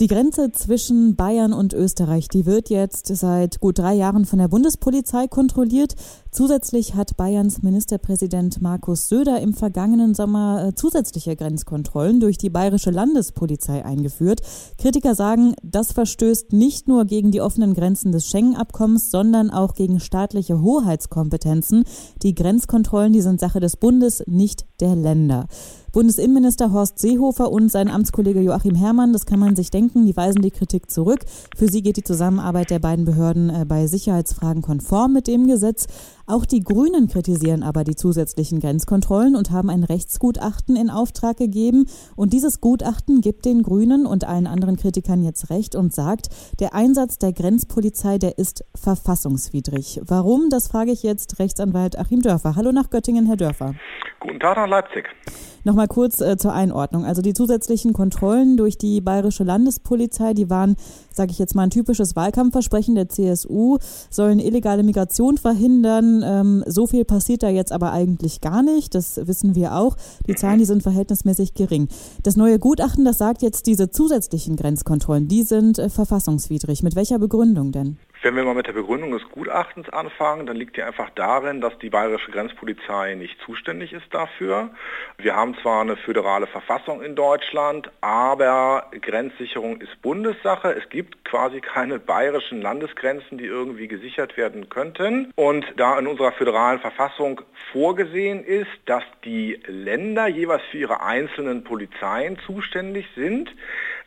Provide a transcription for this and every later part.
Die Grenze zwischen Bayern und Österreich, die wird jetzt seit gut drei Jahren von der Bundespolizei kontrolliert. Zusätzlich hat Bayerns Ministerpräsident Markus Söder im vergangenen Sommer äh, zusätzliche Grenzkontrollen durch die bayerische Landespolizei eingeführt. Kritiker sagen, das verstößt nicht nur gegen die offenen Grenzen des Schengen-Abkommens, sondern auch gegen staatliche Hoheitskompetenzen. Die Grenzkontrollen, die sind Sache des Bundes, nicht der Länder. Bundesinnenminister Horst Seehofer und sein Amtskollege Joachim Herrmann, das kann man sich denken, die weisen die Kritik zurück. Für sie geht die Zusammenarbeit der beiden Behörden äh, bei Sicherheitsfragen konform mit dem Gesetz. Auch die Grünen kritisieren aber die zusätzlichen Grenzkontrollen und haben ein Rechtsgutachten in Auftrag gegeben. Und dieses Gutachten gibt den Grünen und allen anderen Kritikern jetzt recht und sagt, der Einsatz der Grenzpolizei, der ist verfassungswidrig. Warum? Das frage ich jetzt Rechtsanwalt Achim Dörfer. Hallo nach Göttingen, Herr Dörfer. Guten Tag nach Leipzig. Nochmal kurz äh, zur Einordnung. Also die zusätzlichen Kontrollen durch die bayerische Landespolizei, die waren, sage ich jetzt mal, ein typisches Wahlkampfversprechen der CSU, sollen illegale Migration verhindern. Ähm, so viel passiert da jetzt aber eigentlich gar nicht. Das wissen wir auch. Die Zahlen, die sind verhältnismäßig gering. Das neue Gutachten, das sagt jetzt, diese zusätzlichen Grenzkontrollen, die sind äh, verfassungswidrig. Mit welcher Begründung denn? Wenn wir mal mit der Begründung des Gutachtens anfangen, dann liegt die einfach darin, dass die bayerische Grenzpolizei nicht zuständig ist dafür. Wir haben zwar eine föderale Verfassung in Deutschland, aber Grenzsicherung ist Bundessache. Es gibt quasi keine bayerischen Landesgrenzen, die irgendwie gesichert werden könnten. Und da in unserer föderalen Verfassung vorgesehen ist, dass die Länder jeweils für ihre einzelnen Polizeien zuständig sind,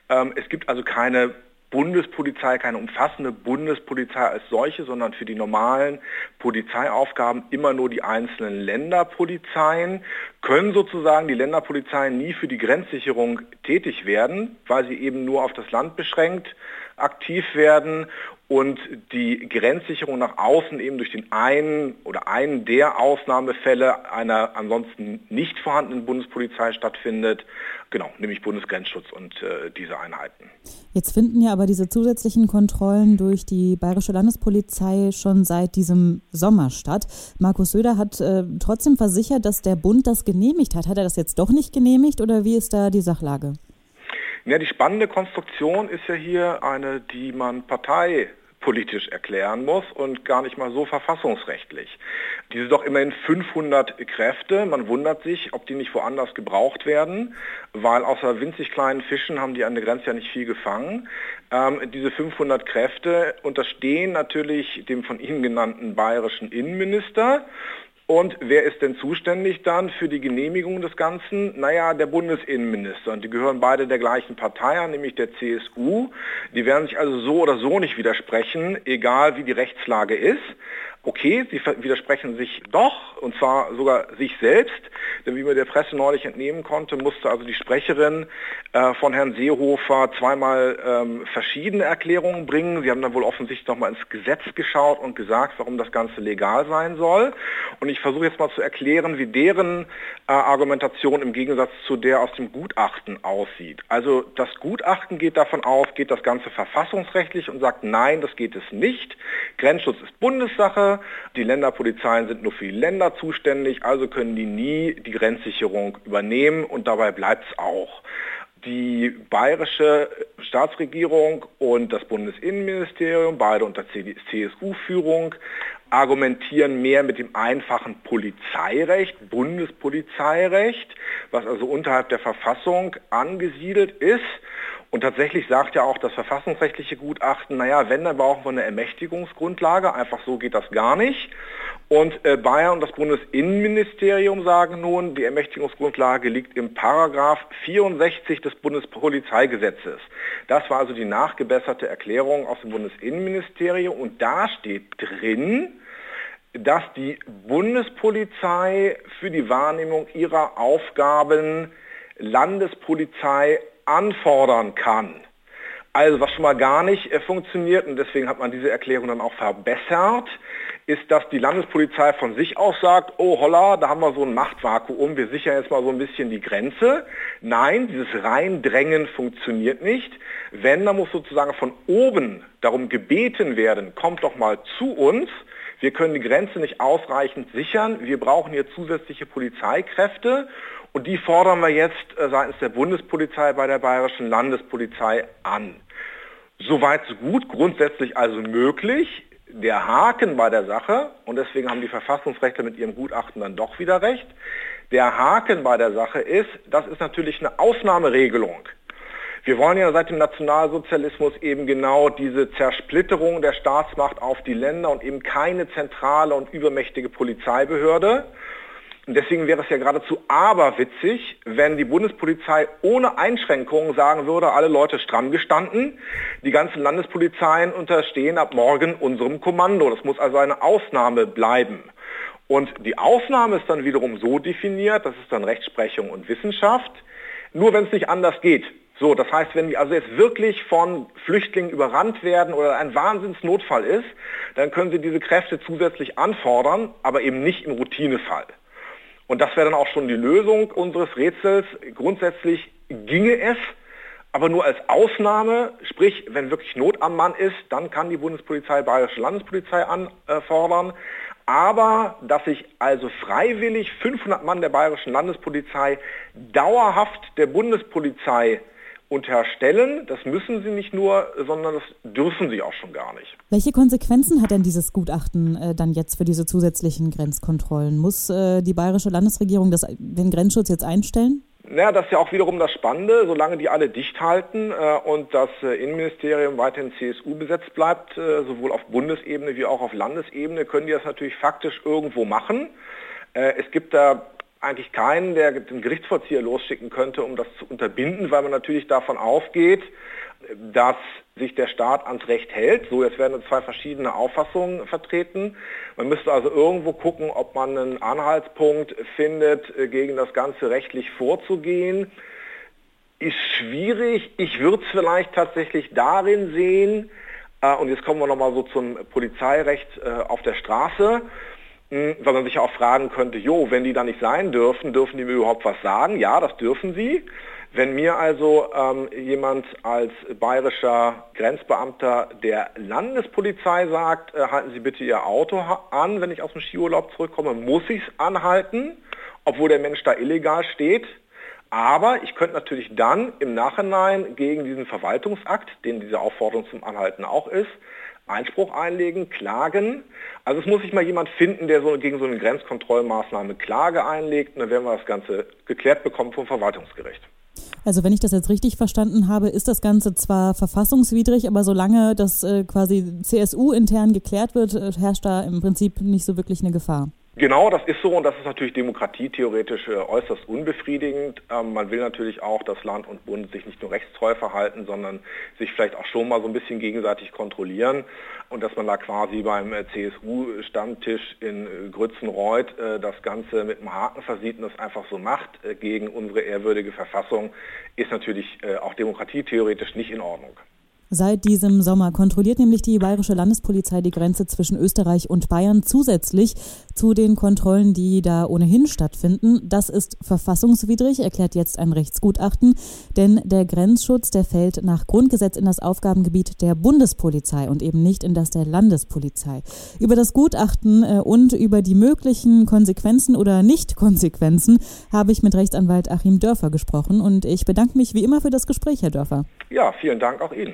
ähm, es gibt also keine Bundespolizei, keine umfassende Bundespolizei als solche, sondern für die normalen Polizeiaufgaben immer nur die einzelnen Länderpolizeien, können sozusagen die Länderpolizeien nie für die Grenzsicherung tätig werden, weil sie eben nur auf das Land beschränkt aktiv werden und die Grenzsicherung nach außen eben durch den einen oder einen der Ausnahmefälle einer ansonsten nicht vorhandenen Bundespolizei stattfindet, genau, nämlich Bundesgrenzschutz und äh, diese Einheiten. Jetzt finden ja aber diese zusätzlichen Kontrollen durch die Bayerische Landespolizei schon seit diesem Sommer statt. Markus Söder hat äh, trotzdem versichert, dass der Bund das genehmigt hat. Hat er das jetzt doch nicht genehmigt oder wie ist da die Sachlage? Ja, die spannende Konstruktion ist ja hier eine, die man parteipolitisch erklären muss und gar nicht mal so verfassungsrechtlich. Diese doch immerhin 500 Kräfte, man wundert sich, ob die nicht woanders gebraucht werden, weil außer winzig kleinen Fischen haben die an der Grenze ja nicht viel gefangen. Ähm, diese 500 Kräfte unterstehen natürlich dem von Ihnen genannten bayerischen Innenminister und wer ist denn zuständig dann für die Genehmigung des Ganzen? Naja, der Bundesinnenminister. Und die gehören beide der gleichen Partei an, nämlich der CSU. Die werden sich also so oder so nicht widersprechen, egal wie die Rechtslage ist. Okay, sie widersprechen sich doch, und zwar sogar sich selbst, denn wie man der Presse neulich entnehmen konnte, musste also die Sprecherin äh, von Herrn Seehofer zweimal ähm, verschiedene Erklärungen bringen. Sie haben dann wohl offensichtlich nochmal ins Gesetz geschaut und gesagt, warum das Ganze legal sein soll. Und ich versuche jetzt mal zu erklären, wie deren äh, Argumentation im Gegensatz zu der aus dem Gutachten aussieht. Also das Gutachten geht davon aus, geht das Ganze verfassungsrechtlich und sagt, nein, das geht es nicht. Grenzschutz ist Bundessache. Die Länderpolizeien sind nur für die Länder zuständig, also können die nie die Grenzsicherung übernehmen und dabei bleibt es auch. Die bayerische Staatsregierung und das Bundesinnenministerium, beide unter CSU-Führung, argumentieren mehr mit dem einfachen Polizeirecht, Bundespolizeirecht, was also unterhalb der Verfassung angesiedelt ist. Und tatsächlich sagt ja auch das verfassungsrechtliche Gutachten, naja, wenn, dann brauchen wir eine Ermächtigungsgrundlage, einfach so geht das gar nicht. Und äh, Bayern und das Bundesinnenministerium sagen nun, die Ermächtigungsgrundlage liegt im Paragraph 64 des Bundespolizeigesetzes. Das war also die nachgebesserte Erklärung aus dem Bundesinnenministerium und da steht drin, dass die Bundespolizei für die Wahrnehmung ihrer Aufgaben Landespolizei anfordern kann. Also was schon mal gar nicht äh, funktioniert, und deswegen hat man diese Erklärung dann auch verbessert, ist, dass die Landespolizei von sich aus sagt, oh holla, da haben wir so ein Machtvakuum, wir sichern jetzt mal so ein bisschen die Grenze. Nein, dieses Reindrängen funktioniert nicht. Wenn, dann muss sozusagen von oben darum gebeten werden, kommt doch mal zu uns, wir können die Grenze nicht ausreichend sichern, wir brauchen hier zusätzliche Polizeikräfte und die fordern wir jetzt äh, seitens der Bundespolizei bei der Bayerischen Landespolizei an. Soweit so gut, grundsätzlich also möglich. Der Haken bei der Sache, und deswegen haben die Verfassungsrechte mit ihrem Gutachten dann doch wieder recht, der Haken bei der Sache ist, das ist natürlich eine Ausnahmeregelung. Wir wollen ja seit dem Nationalsozialismus eben genau diese Zersplitterung der Staatsmacht auf die Länder und eben keine zentrale und übermächtige Polizeibehörde. Und deswegen wäre es ja geradezu aberwitzig, wenn die Bundespolizei ohne Einschränkungen sagen würde, alle Leute stramm gestanden, die ganzen Landespolizeien unterstehen ab morgen unserem Kommando. Das muss also eine Ausnahme bleiben. Und die Ausnahme ist dann wiederum so definiert, das ist dann Rechtsprechung und Wissenschaft, nur wenn es nicht anders geht. So, das heißt, wenn wir also jetzt wirklich von Flüchtlingen überrannt werden oder ein Wahnsinnsnotfall ist, dann können Sie diese Kräfte zusätzlich anfordern, aber eben nicht im Routinefall. Und das wäre dann auch schon die Lösung unseres Rätsels. Grundsätzlich ginge es, aber nur als Ausnahme, sprich, wenn wirklich Not am Mann ist, dann kann die Bundespolizei Bayerische Landespolizei anfordern. Aber dass sich also freiwillig 500 Mann der Bayerischen Landespolizei dauerhaft der Bundespolizei unterstellen. Das müssen sie nicht nur, sondern das dürfen sie auch schon gar nicht. Welche Konsequenzen hat denn dieses Gutachten äh, dann jetzt für diese zusätzlichen Grenzkontrollen? Muss äh, die bayerische Landesregierung das, den Grenzschutz jetzt einstellen? Naja, das ist ja auch wiederum das Spannende, solange die alle dicht halten äh, und das äh, Innenministerium weiterhin CSU besetzt bleibt, äh, sowohl auf Bundesebene wie auch auf Landesebene, können die das natürlich faktisch irgendwo machen. Äh, es gibt da eigentlich keinen, der den Gerichtsvollzieher losschicken könnte, um das zu unterbinden, weil man natürlich davon ausgeht, dass sich der Staat ans Recht hält. So, jetzt werden zwei verschiedene Auffassungen vertreten. Man müsste also irgendwo gucken, ob man einen Anhaltspunkt findet, äh, gegen das Ganze rechtlich vorzugehen. Ist schwierig. Ich würde es vielleicht tatsächlich darin sehen, äh, und jetzt kommen wir nochmal so zum Polizeirecht äh, auf der Straße, weil man sich ja auch fragen könnte, jo, wenn die da nicht sein dürfen, dürfen die mir überhaupt was sagen? Ja, das dürfen sie. Wenn mir also ähm, jemand als bayerischer Grenzbeamter der Landespolizei sagt, äh, halten Sie bitte Ihr Auto an, wenn ich aus dem Skiurlaub zurückkomme, muss ich es anhalten, obwohl der Mensch da illegal steht. Aber ich könnte natürlich dann im Nachhinein gegen diesen Verwaltungsakt, den diese Aufforderung zum Anhalten auch ist, Einspruch einlegen, klagen. Also es muss sich mal jemand finden, der so gegen so eine Grenzkontrollmaßnahme Klage einlegt und dann werden wir das Ganze geklärt bekommen vom Verwaltungsgericht. Also wenn ich das jetzt richtig verstanden habe, ist das Ganze zwar verfassungswidrig, aber solange das äh, quasi CSU intern geklärt wird, äh, herrscht da im Prinzip nicht so wirklich eine Gefahr. Genau, das ist so und das ist natürlich demokratietheoretisch äh, äußerst unbefriedigend. Ähm, man will natürlich auch, dass Land und Bund sich nicht nur rechtstreu verhalten, sondern sich vielleicht auch schon mal so ein bisschen gegenseitig kontrollieren und dass man da quasi beim äh, CSU-Stammtisch in äh, Grützenreuth äh, das Ganze mit einem Haken versieht und das einfach so macht äh, gegen unsere ehrwürdige Verfassung, ist natürlich äh, auch demokratietheoretisch nicht in Ordnung. Seit diesem Sommer kontrolliert nämlich die Bayerische Landespolizei die Grenze zwischen Österreich und Bayern zusätzlich zu den Kontrollen, die da ohnehin stattfinden. Das ist verfassungswidrig, erklärt jetzt ein Rechtsgutachten, denn der Grenzschutz, der fällt nach Grundgesetz in das Aufgabengebiet der Bundespolizei und eben nicht in das der Landespolizei. Über das Gutachten äh, und über die möglichen Konsequenzen oder Nicht-Konsequenzen habe ich mit Rechtsanwalt Achim Dörfer gesprochen und ich bedanke mich wie immer für das Gespräch, Herr Dörfer. Ja, vielen Dank auch Ihnen.